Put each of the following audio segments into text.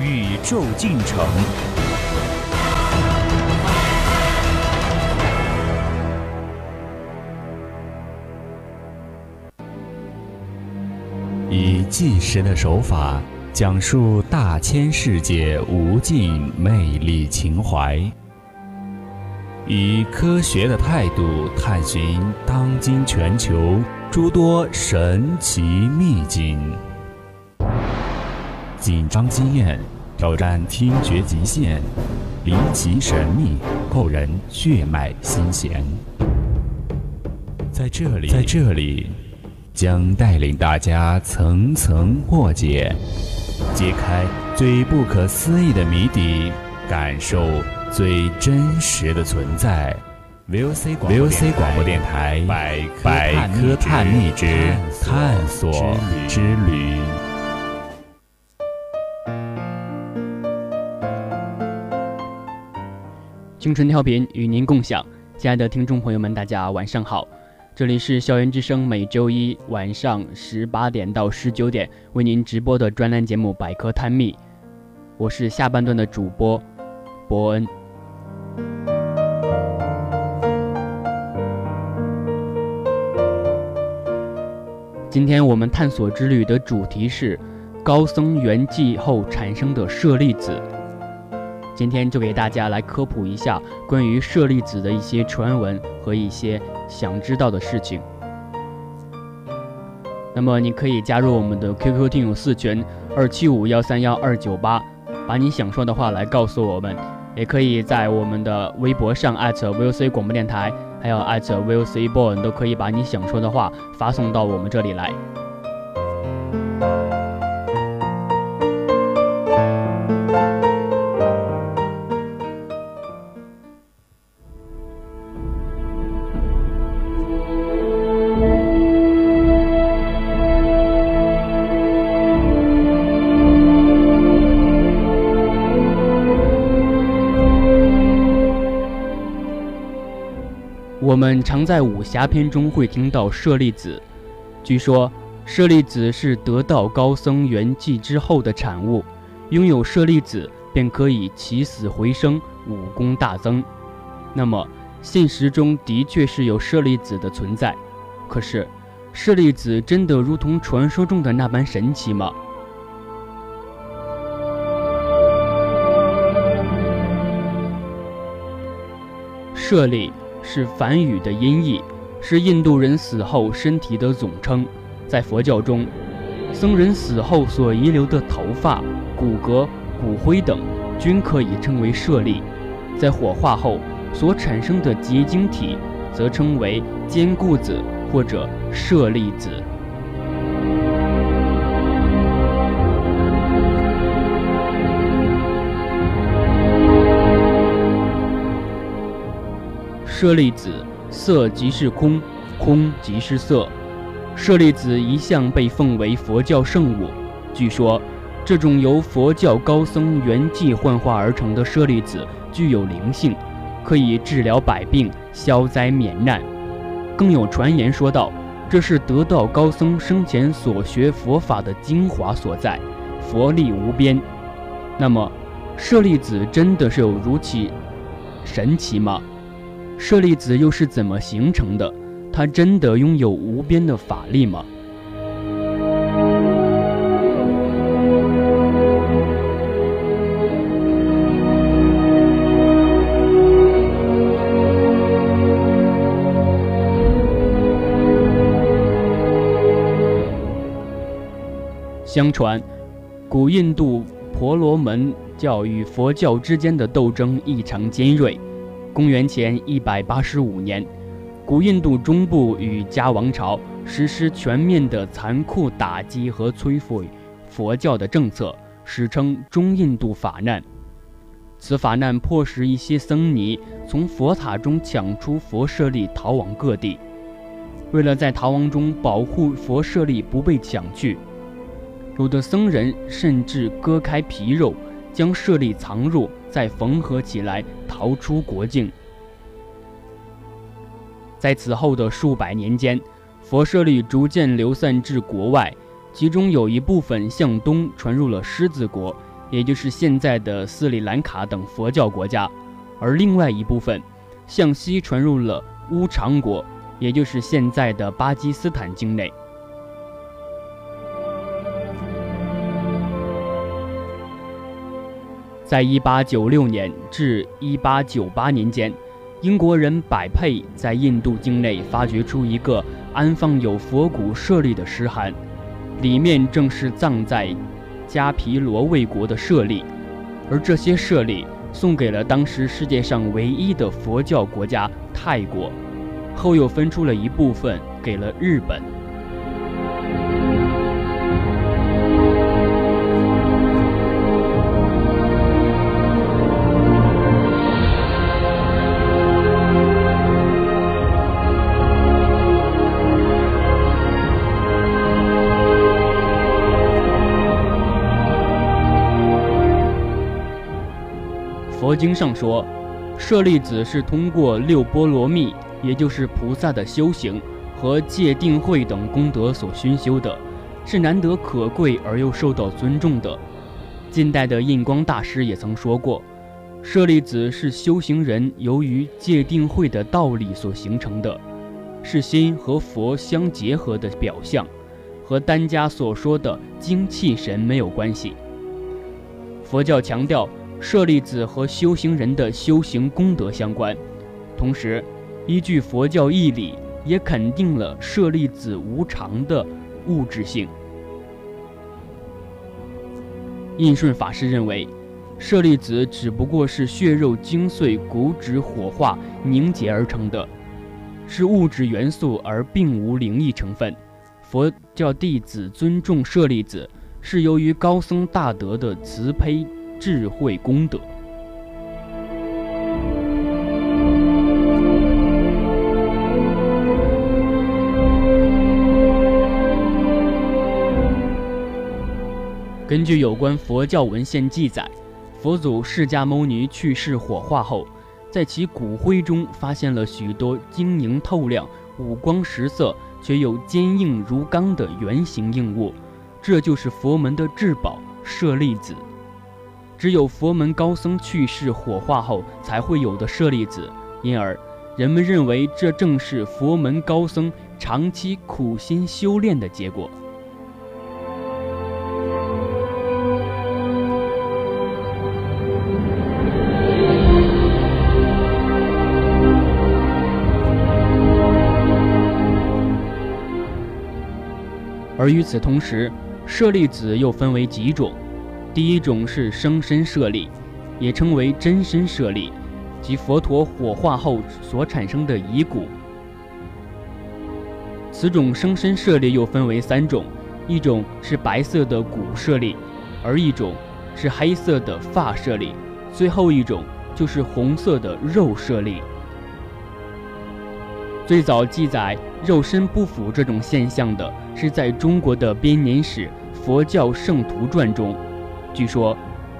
宇宙进程。以纪实的手法讲述大千世界无尽魅力情怀。以科学的态度探寻当今全球诸多神奇秘境，紧张经验挑战听觉极限，离奇神秘扣人血脉心弦。在这里，在这里，将带领大家层层破解，揭开最不可思议的谜底，感受。最真实的存在，VOC 广播电台百科探秘之探索之旅。青春调频与您共享，亲爱的听众朋友们，大家晚上好，这里是校园之声，每周一晚上十八点到十九点为您直播的专栏节目《百科探秘》，我是下半段的主播伯恩。今天我们探索之旅的主题是高僧圆寂后产生的舍利子。今天就给大家来科普一下关于舍利子的一些传闻和一些想知道的事情。那么你可以加入我们的 QQ 听友四群二七五幺三幺二九八，把你想说的话来告诉我们。也可以在我们的微博上 @VOC 广播电台。还有 @VOC Born 都可以把你想说的话发送到我们这里来。们常在武侠片中会听到舍利子，据说舍利子是得道高僧圆寂之后的产物，拥有舍利子便可以起死回生，武功大增。那么现实中的确是有舍利子的存在，可是舍利子真的如同传说中的那般神奇吗？舍利。是梵语的音译，是印度人死后身体的总称。在佛教中，僧人死后所遗留的头发、骨骼、骨灰等，均可以称为舍利。在火化后所产生的结晶体，则称为坚固子或者舍利子。舍利子，色即是空，空即是色。舍利子一向被奉为佛教圣物。据说，这种由佛教高僧圆寂幻化而成的舍利子具有灵性，可以治疗百病、消灾免难。更有传言说道，这是得道高僧生前所学佛法的精华所在，佛力无边。那么，舍利子真的是有如此神奇吗？舍利子又是怎么形成的？它真的拥有无边的法力吗？相传，古印度婆罗门教与佛教之间的斗争异常尖锐。公元前一百八十五年，古印度中部与迦王朝实施全面的残酷打击和摧毁佛教的政策，史称中印度法难。此法难迫使一些僧尼从佛塔中抢出佛舍利，逃往各地。为了在逃亡中保护佛舍利不被抢去，有的僧人甚至割开皮肉，将舍利藏入，再缝合起来逃出国境。在此后的数百年间，佛舍利逐渐流散至国外，其中有一部分向东传入了狮子国，也就是现在的斯里兰卡等佛教国家，而另外一部分向西传入了乌长国。也就是现在的巴基斯坦境内。在1896年至1898年间，英国人百佩在印度境内发掘出一个安放有佛骨舍利的石函，里面正是葬在加皮罗卫国的舍利，而这些舍利送给了当时世界上唯一的佛教国家泰国。后又分出了一部分给了日本。经上说，舍利子是通过六波罗蜜。也就是菩萨的修行和戒定慧等功德所熏修的，是难得可贵而又受到尊重的。近代的印光大师也曾说过，舍利子是修行人由于戒定慧的道理所形成的，是心和佛相结合的表象，和丹家所说的精气神没有关系。佛教强调舍利子和修行人的修行功德相关，同时。依据佛教义理，也肯定了舍利子无常的物质性。印顺法师认为，舍利子只不过是血肉精碎、骨质火化凝结而成的，是物质元素，而并无灵异成分。佛教弟子尊重舍利子，是由于高僧大德的慈悲智慧功德。根据有关佛教文献记载，佛祖释迦牟尼去世火化后，在其骨灰中发现了许多晶莹透亮、五光十色却又坚硬如钢的圆形硬物，这就是佛门的至宝舍利子。只有佛门高僧去世火化后才会有的舍利子，因而人们认为这正是佛门高僧长期苦心修炼的结果。而与此同时，舍利子又分为几种。第一种是生身舍利，也称为真身舍利，即佛陀火化后所产生的遗骨。此种生身舍利又分为三种：一种是白色的骨舍利，而一种是黑色的发舍利，最后一种就是红色的肉舍利。最早记载肉身不腐这种现象的是在中国的编年史《佛教圣徒传》中。据说，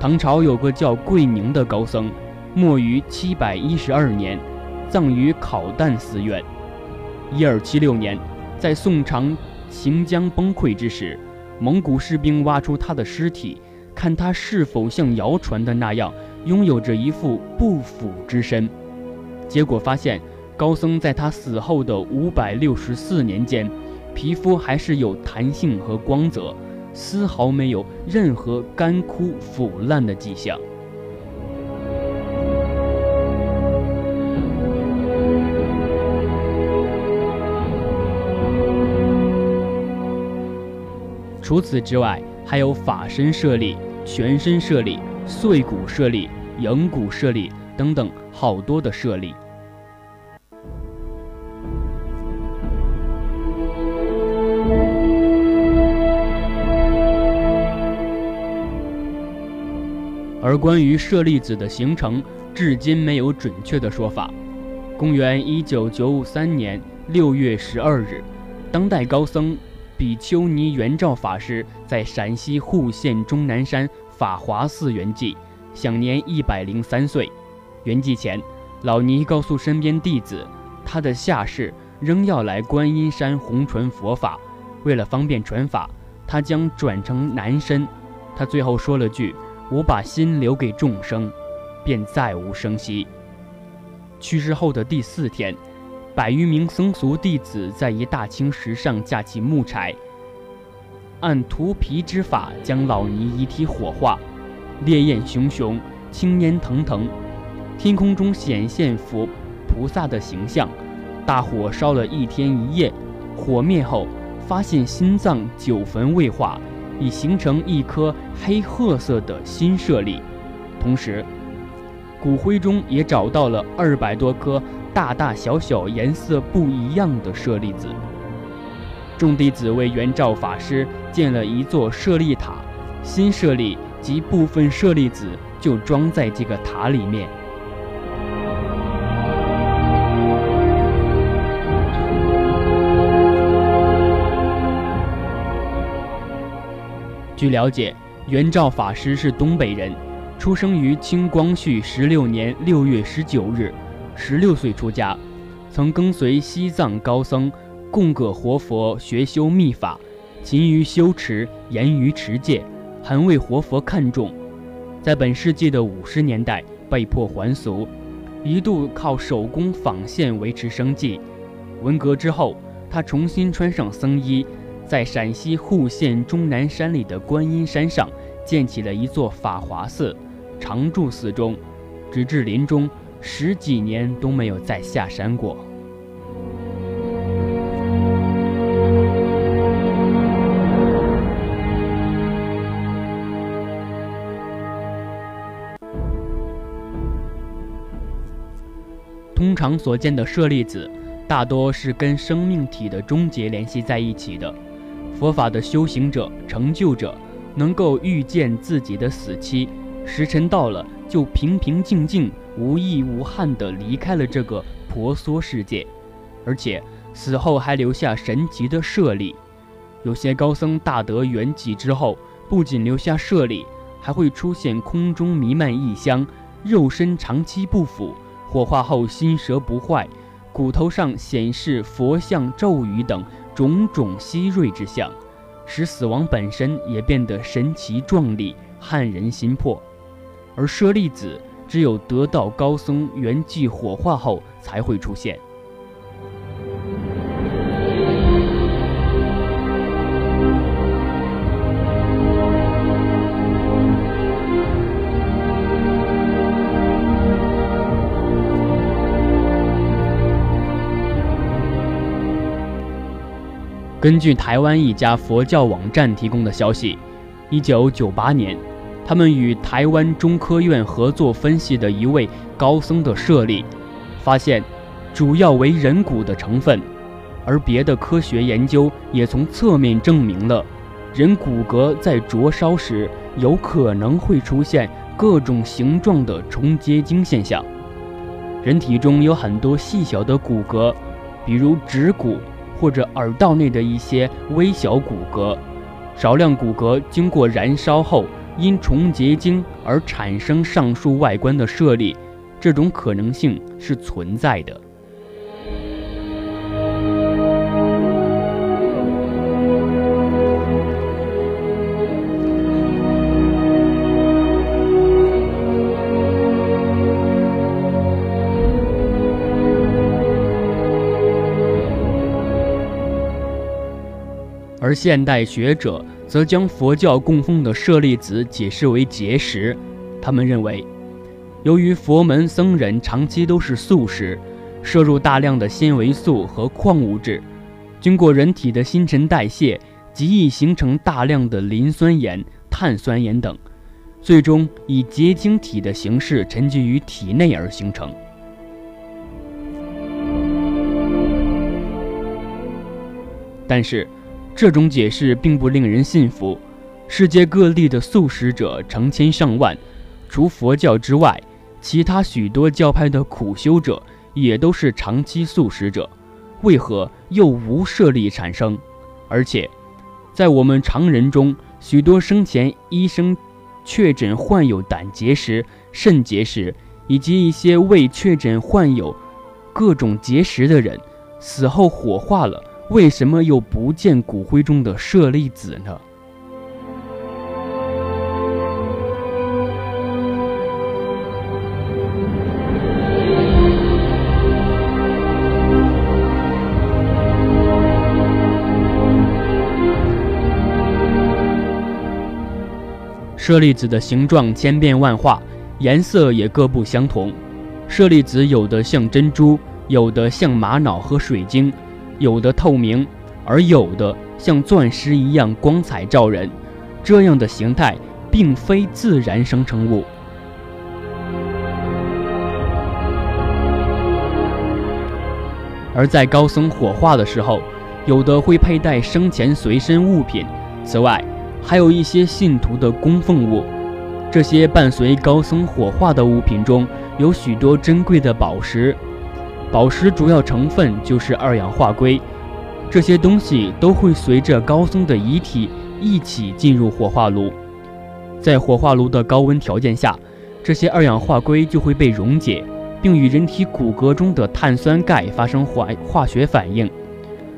唐朝有个叫桂宁的高僧，没于七百一十二年，葬于考旦寺院。一二七六年，在宋朝行将崩溃之时，蒙古士兵挖出他的尸体，看他是否像谣传的那样拥有着一副不腐之身。结果发现。高僧在他死后的五百六十四年间，皮肤还是有弹性和光泽，丝毫没有任何干枯腐烂的迹象。除此之外，还有法身舍利、全身舍利、碎骨舍利、影骨舍利等等好多的舍利。而关于舍利子的形成，至今没有准确的说法。公元一九九五三年六月十二日，当代高僧比丘尼圆照法师在陕西户县终南山法华寺圆寂，享年一百零三岁。圆寂前，老尼告诉身边弟子，他的下世仍要来观音山弘传佛法，为了方便传法，他将转成男身。他最后说了句。我把心留给众生，便再无声息。去世后的第四天，百余名僧俗弟子在一大青石上架起木柴，按涂皮之法将老尼遗体火化。烈焰熊熊，青烟腾腾，天空中显现佛菩萨的形象。大火烧了一天一夜，火灭后，发现心脏九坟未化。已形成一颗黑褐色的新舍利，同时，骨灰中也找到了二百多颗大大小小、颜色不一样的舍利子。众弟子为圆照法师建了一座舍利塔，新舍利及部分舍利子就装在这个塔里面。据了解，圆照法师是东北人，出生于清光绪十六年六月十九日，十六岁出家，曾跟随西藏高僧供葛活佛学修密法，勤于修持，严于持戒，很为活佛看重。在本世纪的五十年代被迫还俗，一度靠手工纺线维持生计。文革之后，他重新穿上僧衣。在陕西户县终南山里的观音山上，建起了一座法华寺，常住寺中，直至临终十几年都没有再下山过。通常所见的舍利子，大多是跟生命体的终结联系在一起的。佛法的修行者、成就者，能够预见自己的死期，时辰到了，就平平静静、无益无憾地离开了这个婆娑世界，而且死后还留下神奇的舍利。有些高僧大德圆寂之后，不仅留下舍利，还会出现空中弥漫异香，肉身长期不腐，火化后心蛇不坏，骨头上显示佛像咒语等。种种希瑞之象，使死亡本身也变得神奇壮丽、撼人心魄。而舍利子只有得道高僧圆寂火化后才会出现。根据台湾一家佛教网站提供的消息，一九九八年，他们与台湾中科院合作分析的一位高僧的舍利，发现主要为人骨的成分，而别的科学研究也从侧面证明了人骨骼在灼烧时有可能会出现各种形状的重结晶现象。人体中有很多细小的骨骼，比如指骨。或者耳道内的一些微小骨骼，少量骨骼经过燃烧后因重结晶而产生上述外观的舍利，这种可能性是存在的。现代学者则将佛教供奉的舍利子解释为结石。他们认为，由于佛门僧人长期都是素食，摄入大量的纤维素和矿物质，经过人体的新陈代谢，极易形成大量的磷酸盐、碳酸盐等，最终以结晶体的形式沉积于体内而形成。但是。这种解释并不令人信服。世界各地的素食者成千上万，除佛教之外，其他许多教派的苦修者也都是长期素食者，为何又无舍利产生？而且，在我们常人中，许多生前医生确诊患有胆结石、肾结石，以及一些未确诊患有各种结石的人，死后火化了，为什么又不见骨灰中的舍利子呢？舍利子的形状千变万化，颜色也各不相同。舍利子有的像珍珠，有的像玛瑙和水晶，有的透明，而有的像钻石一样光彩照人。这样的形态并非自然生成物。而在高僧火化的时候，有的会佩戴生前随身物品。此外，还有一些信徒的供奉物，这些伴随高僧火化的物品中有许多珍贵的宝石，宝石主要成分就是二氧化硅，这些东西都会随着高僧的遗体一起进入火化炉，在火化炉的高温条件下，这些二氧化硅就会被溶解，并与人体骨骼中的碳酸钙发生化化学反应，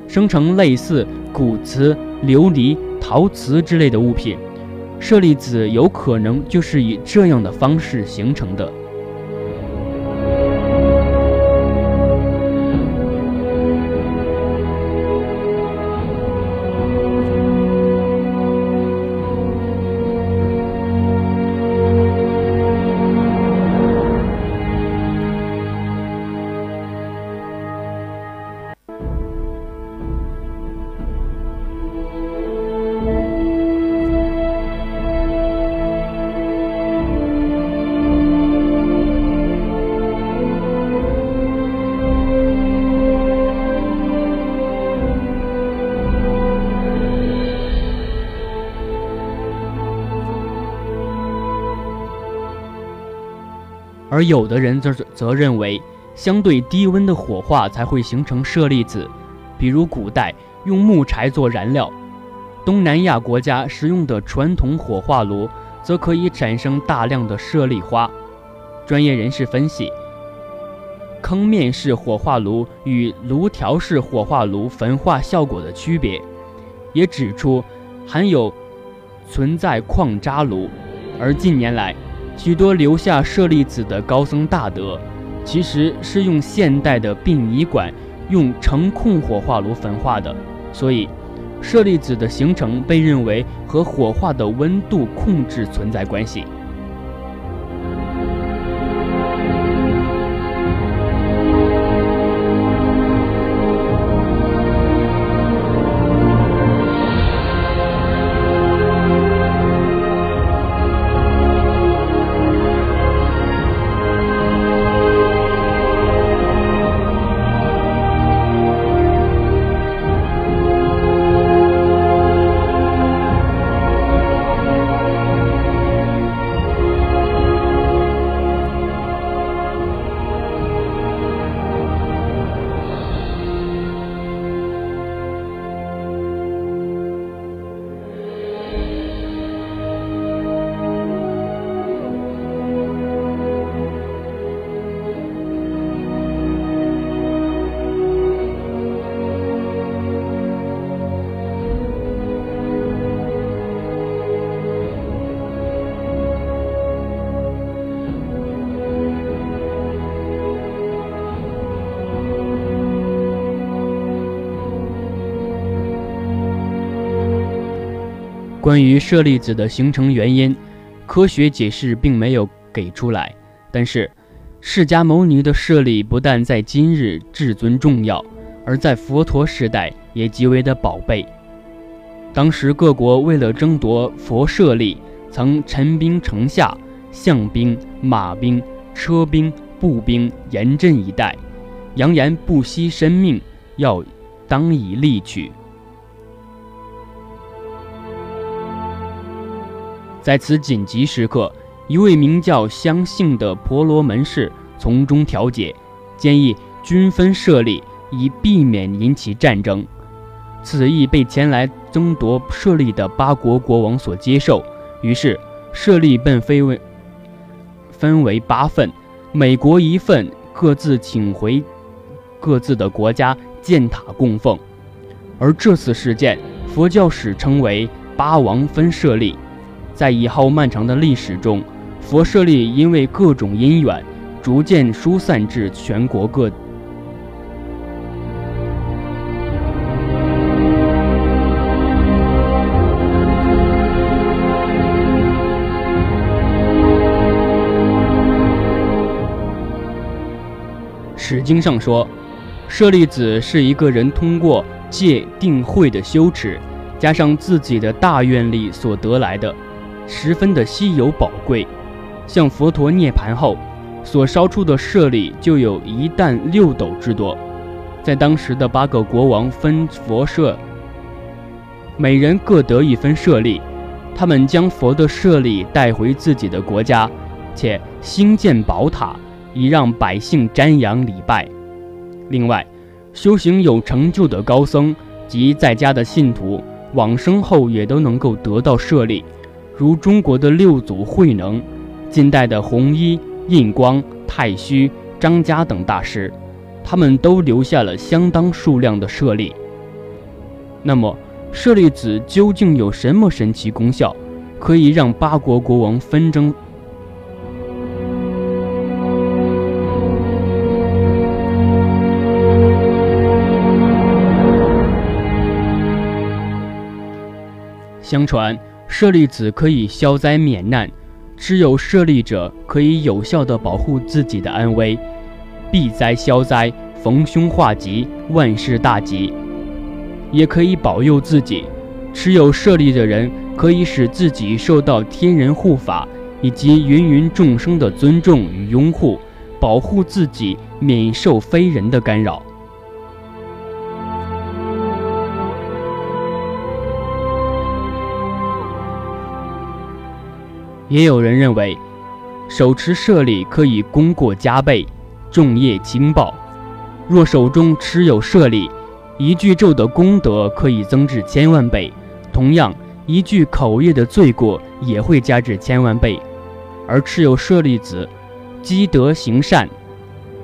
生成类似骨瓷、琉璃。陶瓷之类的物品，舍利子有可能就是以这样的方式形成的。而有的人则则认为，相对低温的火化才会形成舍利子，比如古代用木柴做燃料，东南亚国家使用的传统火化炉则可以产生大量的舍利花。专业人士分析，坑面式火化炉与炉条式火化炉焚化效果的区别，也指出含有存在矿渣炉，而近年来。许多留下舍利子的高僧大德，其实是用现代的殡仪馆用成控火化炉焚化的，所以舍利子的形成被认为和火化的温度控制存在关系。关于舍利子的形成原因，科学解释并没有给出来。但是，释迦牟尼的舍利不但在今日至尊重要，而在佛陀时代也极为的宝贝。当时各国为了争夺佛舍利，曾陈兵城下，象兵、马兵、车兵、步兵严阵以待，扬言不惜生命要当以利取。在此紧急时刻，一位名叫相信的婆罗门士从中调解，建议均分舍利，以避免引起战争。此意被前来争夺舍利的八国国王所接受，于是舍利被分为分为八份，每国一份，各自请回各自的国家建塔供奉。而这次事件，佛教史称为“八王分舍利”。在以后漫长的历史中，佛舍利因为各种因缘，逐渐疏散至全国各。史经上说，舍利子是一个人通过戒定慧的修持，加上自己的大愿力所得来的，十分的稀有宝贵。像佛陀涅盘后所烧出的舍利就有一担六斗之多。在当时的八个国王分佛舍，每人各得一分舍利，他们将佛的舍利带回自己的国家，且兴建宝塔。以让百姓瞻仰礼拜。另外，修行有成就的高僧及在家的信徒，往生后也都能够得到舍利。如中国的六祖慧能，近代的弘一、印光、太虚、张家等大师，他们都留下了相当数量的舍利。那么，舍利子究竟有什么神奇功效，可以让八国国王纷争？相传舍利子可以消灾免难，持有舍利者可以有效地保护自己的安危，避灾消灾，逢凶化吉，万事大吉。也可以保佑自己，持有舍利的人可以使自己受到天人护法以及芸芸众生的尊重与拥护，保护自己免受非人的干扰。也有人认为，手持舍利可以功过加倍，重业轻报。若手中持有舍利，一句咒的功德可以增至千万倍，同样一句口业的罪过也会加至千万倍。而持有舍利子，积德行善，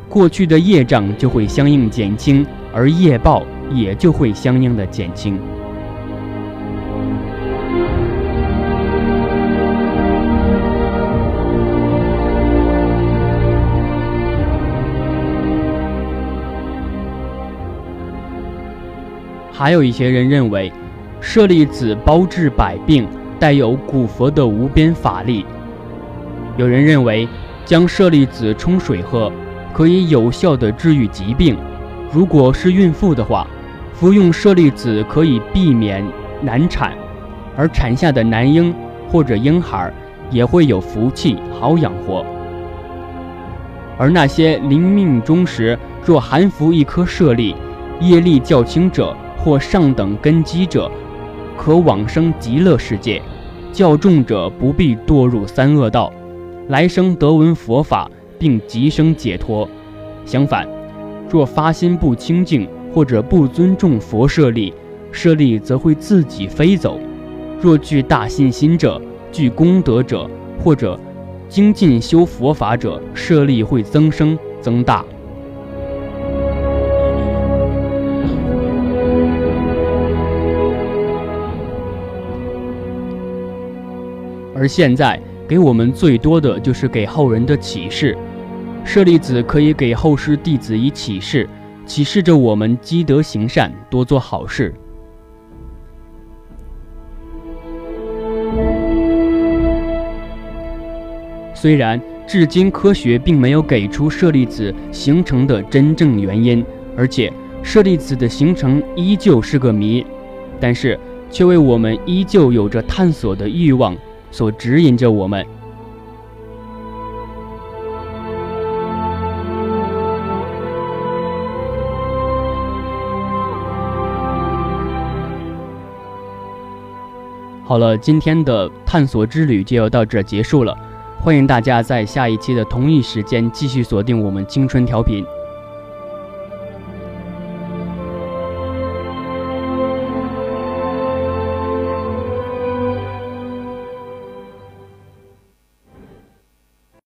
过去的业障就会相应减轻，而业报也就会相应的减轻。还有一些人认为，舍利子包治百病，带有古佛的无边法力。有人认为，将舍利子冲水喝，可以有效的治愈疾病。如果是孕妇的话，服用舍利子可以避免难产，而产下的男婴或者婴孩也会有福气，好养活。而那些临命终时若含服一颗舍利，业力较轻者，或上等根基者，可往生极乐世界；较重者不必堕入三恶道，来生得闻佛法，并即生解脱。相反，若发心不清净，或者不尊重佛舍利，舍利则会自己飞走。若具大信心者、具功德者，或者精进修佛法者，舍利会增生增大。而现在给我们最多的就是给后人的启示，舍利子可以给后世弟子以启示，启示着我们积德行善，多做好事。虽然至今科学并没有给出舍利子形成的真正原因，而且舍利子的形成依旧是个谜，但是却为我们依旧有着探索的欲望。所指引着我们。好了，今天的探索之旅就要到这结束了。欢迎大家在下一期的同一时间继续锁定我们青春调频。